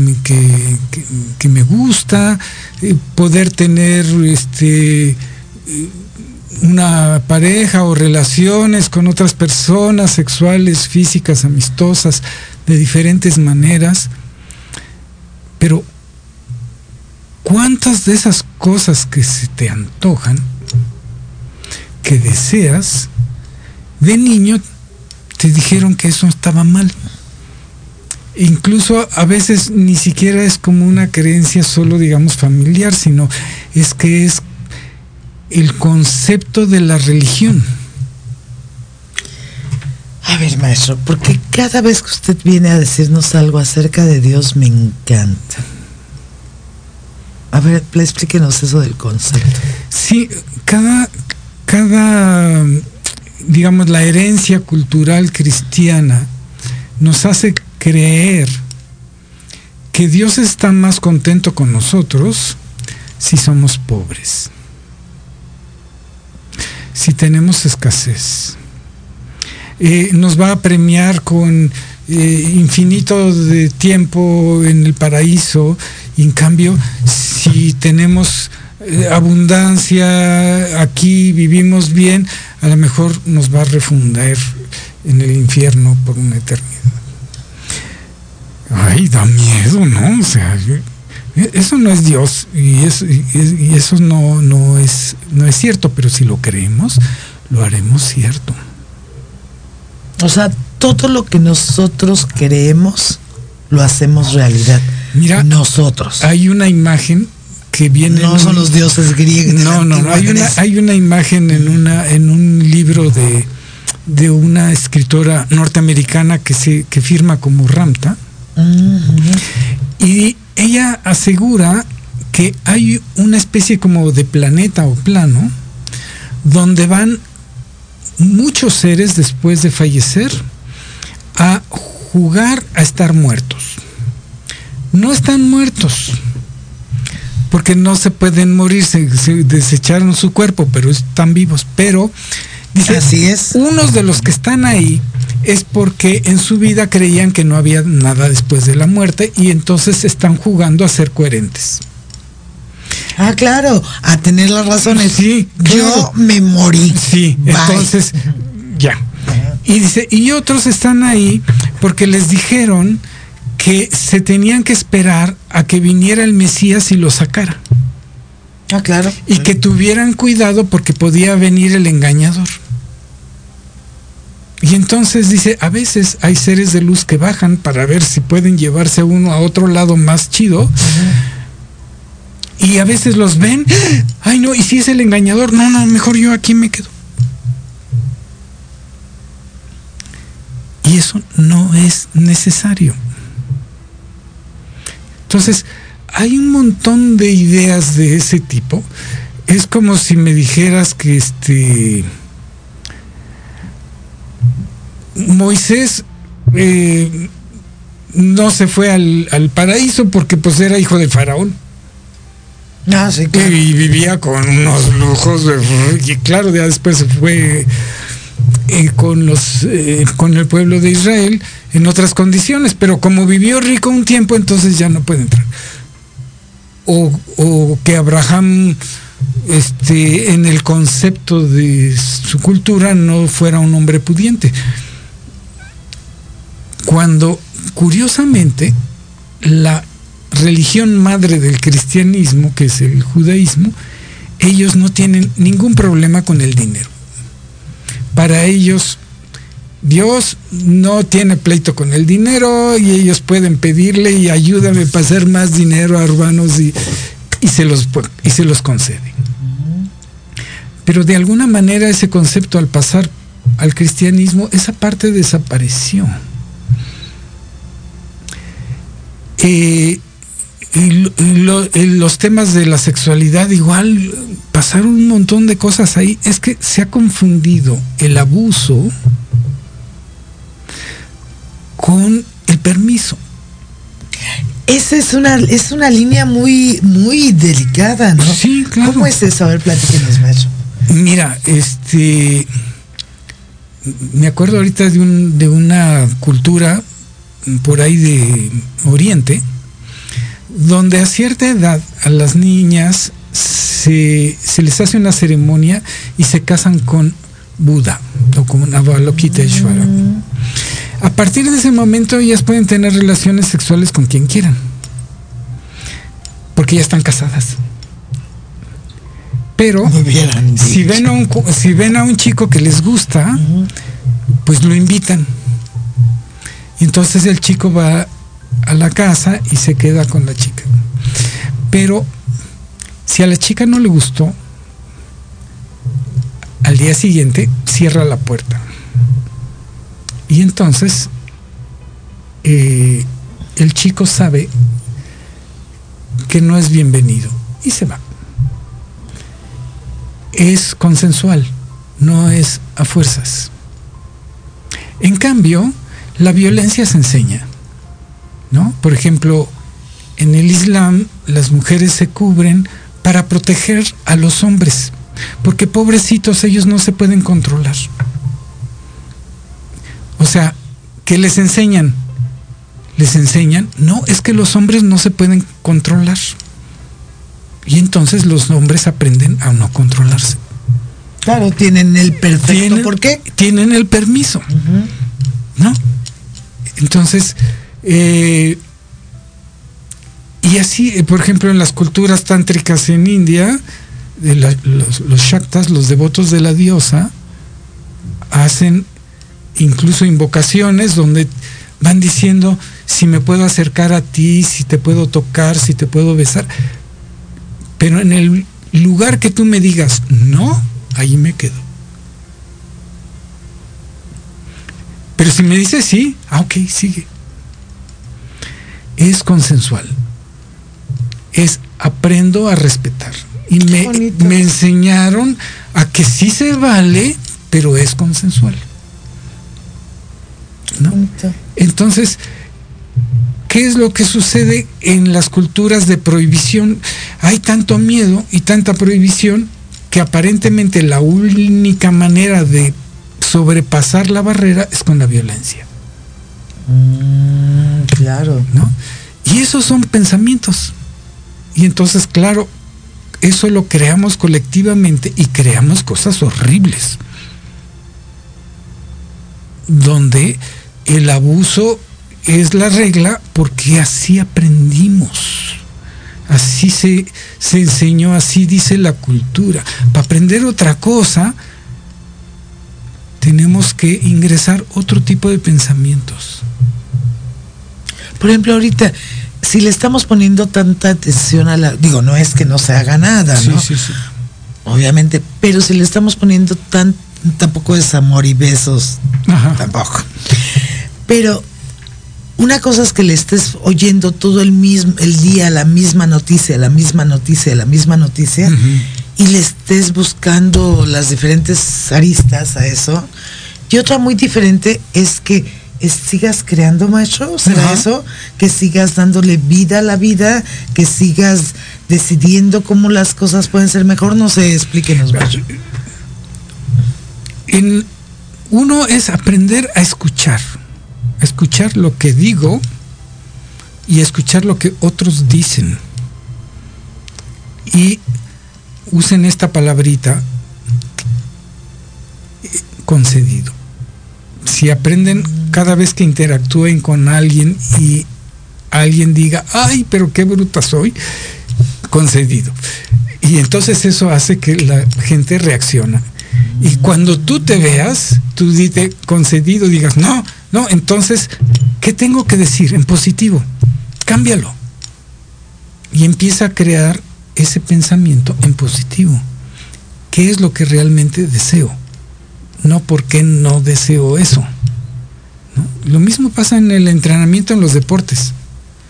que, me gusta, eh, poder tener este una pareja o relaciones con otras personas sexuales, físicas, amistosas, de diferentes maneras, pero ¿Cuántas de esas cosas que se te antojan, que deseas, de niño te dijeron que eso estaba mal? Incluso a veces ni siquiera es como una creencia solo, digamos, familiar, sino es que es el concepto de la religión. A ver, maestro, porque cada vez que usted viene a decirnos algo acerca de Dios me encanta A ver, explíquenos eso del concepto. Sí, cada, cada, digamos, la herencia cultural cristiana nos hace creer que Dios está más contento con nosotros si somos pobres, si tenemos escasez. Eh, nos va a premiar con eh, infinito de tiempo en el paraíso y en cambio si tenemos eh, abundancia aquí, vivimos bien, a lo mejor nos va a refundar en el infierno por una eternidad. Ay, da miedo, ¿no? O sea, e, eso no es Dios y, y eso no, no, es, no es cierto, pero si lo creemos, lo haremos cierto. O sea, todo lo que nosotros creemos lo hacemos realidad. Mira, nosotros. Hay una imagen que viene. No son los dioses griegos. No, no, no. Hay una, hay una imagen en una, en un libro de, de una escritora norteamericana que se, que firma como Ramta. Y ella asegura que hay una especie como de planeta o plano donde van muchos seres después de fallecer a jugar a estar muertos. No están muertos, porque no se pueden morir, se, desecharon su cuerpo, pero están vivos. Pero, dice, Así es. unos de los que están ahí es porque en su vida creían que no había nada después de la muerte y entonces están jugando a ser coherentes. Ah, claro, a tener las razones. Sí, yo me morí. Sí, entonces, ya. Y dice, y otros están ahí porque les dijeron que se tenían que esperar a que viniera el Mesías y lo sacara. Ah, claro. Y que tuvieran cuidado porque podía venir el engañador. Y entonces dice, a veces hay seres de luz que bajan para ver si pueden llevarse uno a otro lado más chido. Y a veces los ven, (gasps) ay no, y si es el engañador, no, no, mejor yo aquí me quedo. Y eso no es necesario. Entonces, hay un montón de ideas de ese tipo. Es como si me dijeras que este Moisés eh, no se fue al, al, paraíso porque pues era hijo de faraón. Ah, sí, claro. Y vivía con unos lujos y claro, ya después se fue eh, con los eh, con el pueblo de Israel en otras condiciones, pero como vivió rico un tiempo, entonces ya no puede entrar. O, o que Abraham este, en el concepto de su cultura no fuera un hombre pudiente. Cuando, curiosamente, la religión madre del cristianismo, que es el judaísmo, ellos no tienen ningún problema con el dinero. Para ellos, Dios no tiene pleito con el dinero y ellos pueden pedirle y ayúdame para hacer más dinero a urbanos y, y, se, los, y se los concede. Pero de alguna manera ese concepto al pasar al cristianismo, esa parte desapareció. Eh, lo, los temas de la sexualidad igual pasaron un montón de cosas ahí. Es que se ha confundido el abuso con el permiso. Esa es una, es una línea muy, muy delicada, ¿no? Sí, claro. ¿Cómo es eso? A ver, platíquenos, maestro. Mira, este. Me acuerdo ahorita de, un, de una cultura por ahí de Oriente, donde a cierta edad a las niñas se, se les hace una ceremonia y se casan con Buda o con Avalokiteshvara. A partir de ese momento ellas pueden tener relaciones sexuales con quien quieran, porque ya están casadas. Pero si ven, a un, si ven a un chico que les gusta, pues lo invitan. Entonces el chico va a la casa y se queda con la chica. Pero si a la chica no le gustó, al día siguiente cierra la puerta. Y entonces eh, el chico sabe que no es bienvenido y se va. Es consensual, no es a fuerzas. En cambio, la violencia se enseña. ¿no? Por ejemplo, en el Islam las mujeres se cubren para proteger a los hombres, porque pobrecitos ellos no se pueden controlar. O sea, ¿qué les enseñan? Les enseñan, no, es que los hombres no se pueden controlar. Y entonces los hombres aprenden a no controlarse. Claro, tienen el perfecto. Tienen, ¿Por qué? Tienen el permiso. ¿No? Entonces, eh, y así, eh, por ejemplo, en las culturas tántricas en India, los, los shaktas, los devotos de la diosa, hacen incluso invocaciones donde van diciendo si me puedo acercar a ti, si te puedo tocar, si te puedo besar. Pero en el lugar que tú me digas no, ahí me quedo. Pero si me dices sí, ah, ok, sigue. Es consensual. Es aprendo a respetar. Y me, me enseñaron a que sí se vale, pero es consensual. ¿No? Entonces, ¿qué es lo que sucede en las culturas de prohibición? Hay tanto miedo y tanta prohibición que aparentemente la única manera de sobrepasar la barrera es con la violencia, Mm, claro. ¿no? Y esos son pensamientos. Y entonces, claro, eso lo creamos colectivamente y creamos cosas horribles. Donde el abuso es la regla porque así aprendimos. Así se, se enseñó, así dice la cultura. Para aprender otra cosa, tenemos que ingresar otro tipo de pensamientos. Por ejemplo, ahorita, si le estamos poniendo tanta atención a la. Digo, no es que no se haga nada, Sí, ¿no? sí, sí. Obviamente, pero si le estamos poniendo tan. Tampoco es amor y besos, Ajá. tampoco. Pero una cosa es que le estés oyendo todo el mismo el día la misma noticia, la misma noticia, la misma noticia. Y le estés buscando las diferentes aristas a eso. Y otra muy diferente es que es- sigas creando, maestro, ¿será eso? Que sigas dándole vida a la vida, que sigas decidiendo cómo las cosas pueden ser mejor, no sé, explíquenos, maestro. En- uno es aprender a escuchar, escuchar lo que digo y escuchar lo que otros dicen. Y usen esta palabrita concedido. Si aprenden cada vez que interactúen con alguien y alguien diga, ay, pero qué bruta soy, concedido. Y entonces eso hace que la gente reacciona. Y cuando tú te veas, tú dite concedido, digas, no, no, entonces, ¿qué tengo que decir en positivo? Cámbialo. Y empieza a crear ese pensamiento en positivo. ¿Qué es lo que realmente deseo? No por qué no deseo eso. Lo mismo pasa en el entrenamiento en los deportes.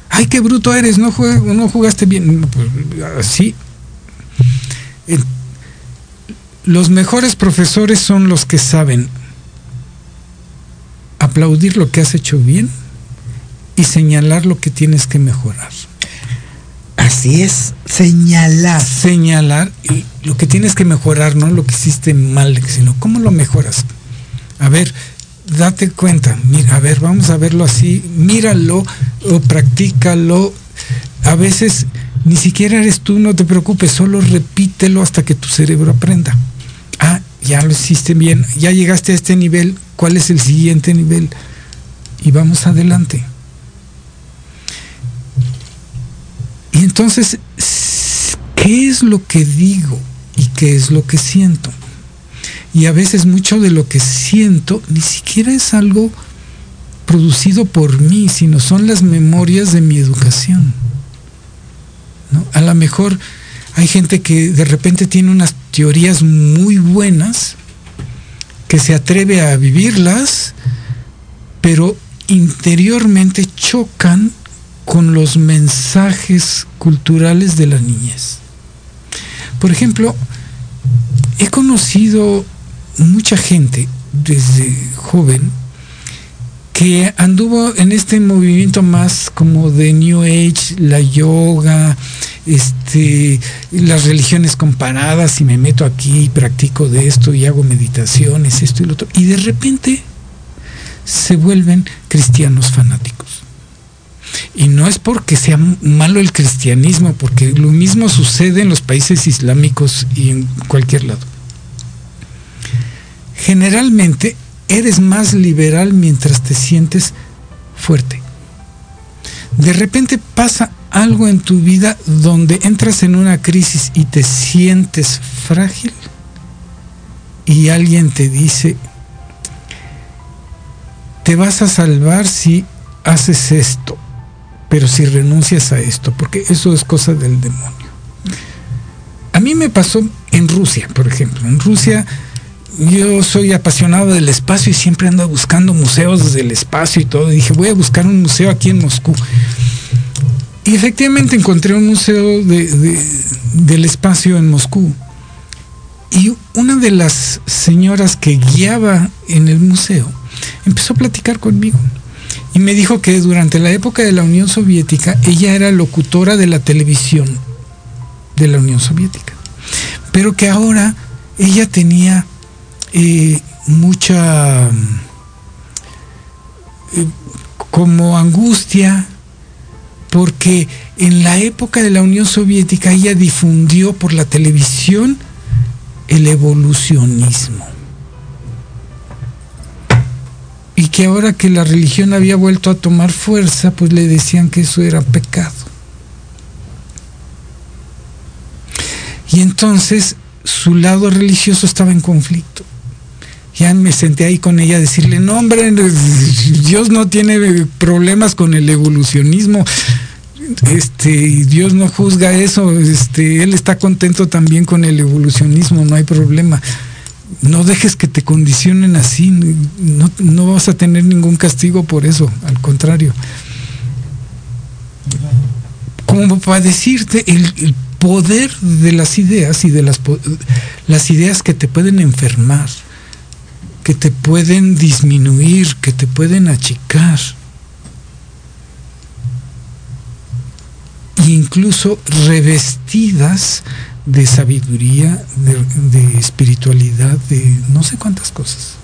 Ay, qué bruto eres, no, no jugaste bien. Pues. En- los mejores profesores son los que saben aplaudir lo que has hecho bien y señalar lo que tienes que mejorar. Así es, señalar. Señalar y lo que tienes que mejorar, no lo que hiciste mal, sino cómo lo mejoras. A ver, date cuenta, mira, a ver, vamos a verlo así, míralo o practícalo. A veces ni siquiera eres tú, no te preocupes, solo repítelo hasta que tu cerebro aprenda. Ah, ya lo hiciste bien, ya llegaste a este nivel, ¿cuál es el siguiente nivel? Y vamos adelante. Y entonces, ¿qué es lo que digo y qué es lo que siento? Y a veces mucho de lo que siento ni siquiera es algo producido por mí, sino son las memorias de mi educación. ¿no? A lo mejor hay gente que de repente tiene unas teorías muy buenas, que se atreve a vivirlas, pero interiormente chocan con los mensajes culturales de la niñez. Por ejemplo, he conocido mucha gente desde joven que anduvo en este movimiento más como de New Age, la yoga, este, las religiones comparadas y me meto aquí y practico de esto y hago meditaciones, esto y lo otro. Y de repente se vuelven cristianos fanáticos. Y no es porque sea malo el cristianismo, porque lo mismo sucede en los países islámicos y en cualquier lado. Generalmente eres más liberal mientras te sientes fuerte. De repente pasa algo en tu vida donde entras en una crisis y te sientes frágil y alguien te dice, te vas a salvar si haces esto, pero si renuncias a esto, porque eso es cosa del demonio. A mí me pasó en Rusia, por ejemplo. En Rusia yo soy apasionado del espacio y siempre ando buscando museos del espacio y todo. Y dije, voy a buscar un museo aquí en Moscú. Y efectivamente encontré un museo del espacio en Moscú. Y una de las señoras que guiaba en el museo empezó a platicar conmigo. Y me dijo que durante la época de la Unión Soviética ella era locutora de la televisión de la Unión Soviética. Pero que ahora ella tenía eh, mucha eh, como angustia porque en la época de la Unión Soviética ella difundió por la televisión el evolucionismo. Y que ahora que la religión había vuelto a tomar fuerza, pues le decían que eso era pecado. Y entonces su lado religioso estaba en conflicto ya me senté ahí con ella a decirle, no hombre, Dios no tiene problemas con el evolucionismo, este, Dios no juzga eso, este, Él está contento también con el evolucionismo, no hay problema. No dejes que te condicionen así, no, no vas a tener ningún castigo por eso, al contrario. Como para decirte el, poder de las ideas y de las, las ideas que te pueden enfermar que te pueden disminuir, que te pueden achicar. E incluso revestidas de sabiduría, de, espiritualidad, de no sé cuántas cosas.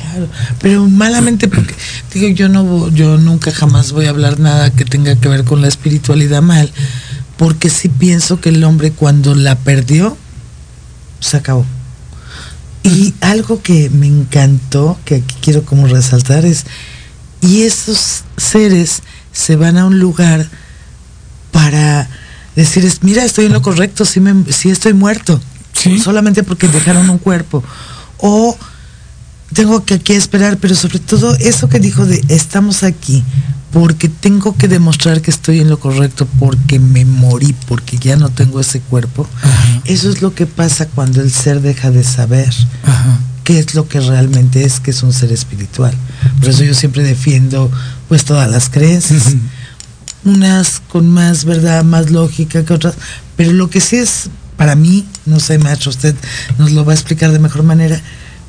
Claro, pero malamente porque digo yo no yo nunca jamás voy a hablar nada que tenga que ver con la espiritualidad mal, porque sí pienso que el hombre cuando la perdió se acabó. Y algo que me encantó, que aquí quiero como resaltar, es, y esos seres se van a un lugar para decir, mira, estoy en lo correcto, si, me, estoy muerto, solamente porque dejaron un cuerpo. O tengo que aquí esperar, pero sobre todo eso que dijo de estamos aquí porque tengo que demostrar que estoy en lo correcto, porque me morí, porque ya no tengo ese cuerpo. Eso es lo que pasa cuando el ser deja de saber qué es lo que realmente es, que es un ser espiritual. Por eso yo siempre defiendo pues todas las creencias. Unas con más verdad, más lógica que otras, pero lo que sí es para mí, no sé, maestro, usted nos lo va a explicar de mejor manera,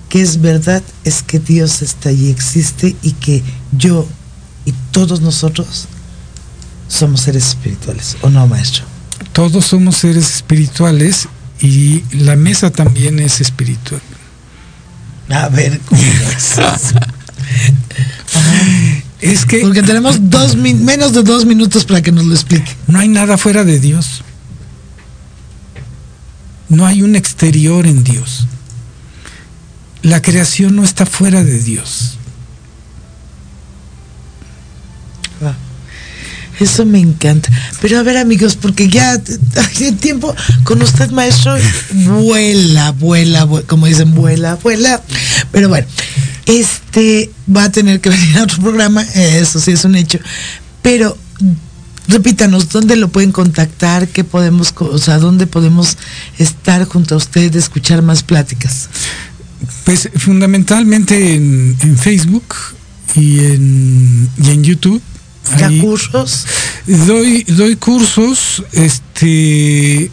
que es verdad es que Dios está allí, existe y que yo y todos nosotros somos seres espirituales, ¿o no, maestro? Todos somos seres espirituales y la mesa también es espiritual. A ver, ¿cómo es? Es que... Porque tenemos dos menos de dos minutos para que nos lo explique. No hay nada fuera de Dios. No hay un exterior en Dios. La creación no está fuera de Dios. Eso me encanta. Pero a ver amigos, porque ya el tiempo con usted maestro vuela, vuela, como dicen, vuela, vuela. Pero bueno, este va a tener que (laughs) venir a otro programa, eso sí es un hecho. Pero repítanos, ¿dónde lo pueden contactar? ¿Qué podemos, o sea, dónde podemos estar junto a usted, escuchar más pláticas? Pues fundamentalmente en, Facebook y en, y en YouTube ¿Da cursos? Doy, doy cursos, este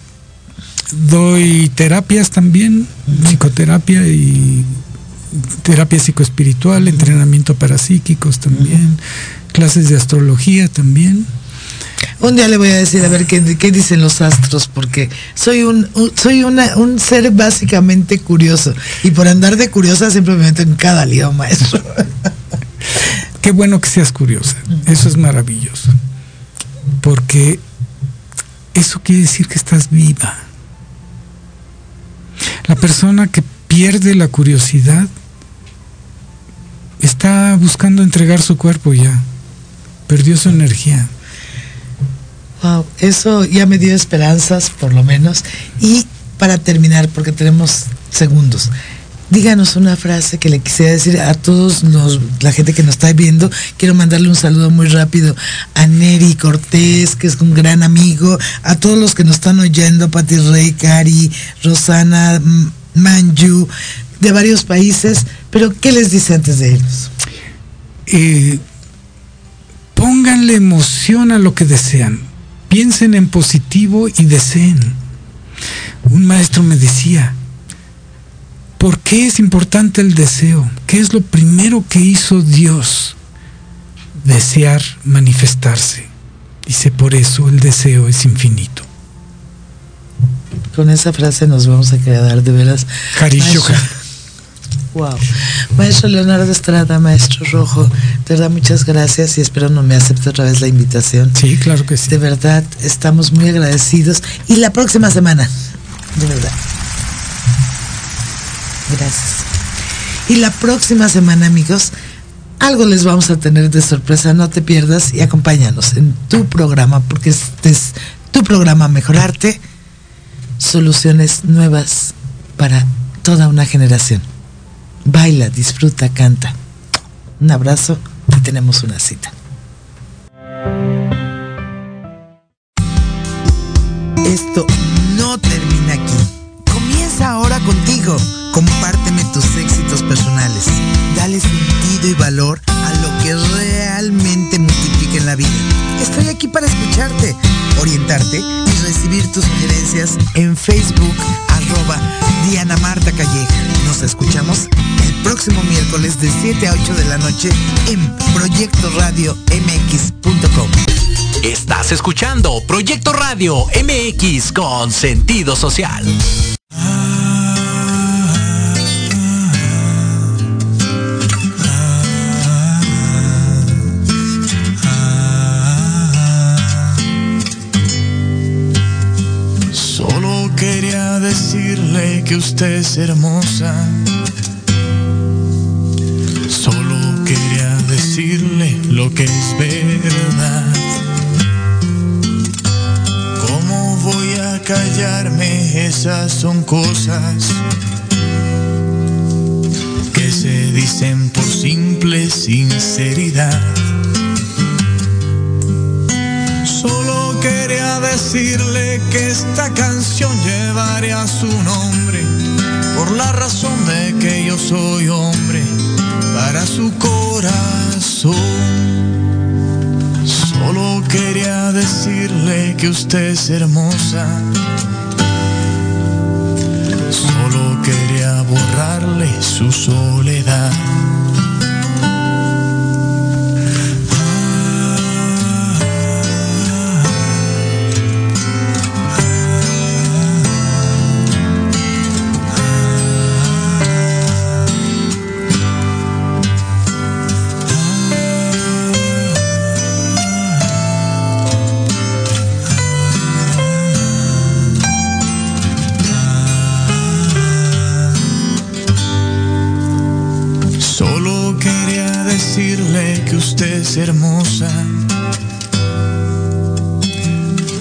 doy terapias también, psicoterapia y terapia psicoespiritual, entrenamiento para psíquicos también, clases de astrología también. Un día le voy a decir a ver qué, qué dicen los astros, porque soy un, un- soy una, un ser básicamente curioso. Y por andar de curiosa siempre me meto en cada lío, maestro. (laughs) Qué bueno que seas curiosa, eso es maravilloso, porque eso quiere decir que estás viva. La persona que pierde la curiosidad está buscando entregar su cuerpo ya, perdió su energía. Wow, eso ya me dio esperanzas, por lo menos. Y para terminar, porque tenemos segundos, díganos una frase que le quisiera decir a todos los, la gente que nos está viendo. Quiero mandarle un saludo muy rápido a Neri Cortés, que es un gran amigo, a todos los que nos están oyendo, Pati Rey, Cari, Rosana, M- Manju, de varios países. Pero, ¿qué les dice antes de irnos? eh, pónganle emoción a lo que desean. Piensen en positivo y deseen. Un maestro me decía, ¿por qué es importante el deseo? ¿Qué es lo primero que hizo Dios? Desear manifestarse. Dice, por eso el deseo es infinito. Con esa frase nos vamos a quedar de veras. Maestro-. Wow. Maestro Leonardo Estrada, maestro Rojo, de verdad muchas gracias y espero no me acepte otra vez la invitación. Sí, claro que sí. De verdad, estamos muy agradecidos. Y la próxima semana, de verdad. Gracias. Y la próxima semana, amigos, algo les vamos a tener de sorpresa. No te pierdas y acompáñanos en tu programa, porque este es tu programa Mejorarte. Soluciones nuevas para toda una generación. Baila, disfruta, canta. Un abrazo y tenemos una cita. Esto no termina aquí. Comienza ahora contigo. Compárteme tus éxitos personales. Dale sentido y valor a lo que realmente multiplica en la vida. Estoy aquí para escucharte, orientarte recibir tus sugerencias en Facebook, arroba Diana Marta Calleja. Nos escuchamos el próximo miércoles de 7 a 8 de la noche en Proyecto Radio MX.com. Estás escuchando Proyecto Radio MX con sentido social. Que usted es hermosa. Solo quería decirle lo que es verdad. ¿Cómo voy a callarme? Esas son cosas que se dicen por simple sinceridad. Decirle que esta canción llevaría su nombre por la razón de que yo soy hombre para su corazón. Solo quería decirle que usted es hermosa. Solo quería borrarle su soledad. Hermosa.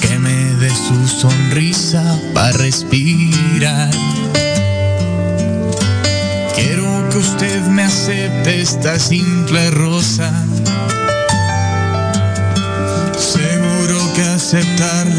Que me dé su sonrisa para respirar. Quiero que usted me acepte esta simple rosa. Seguro que aceptarla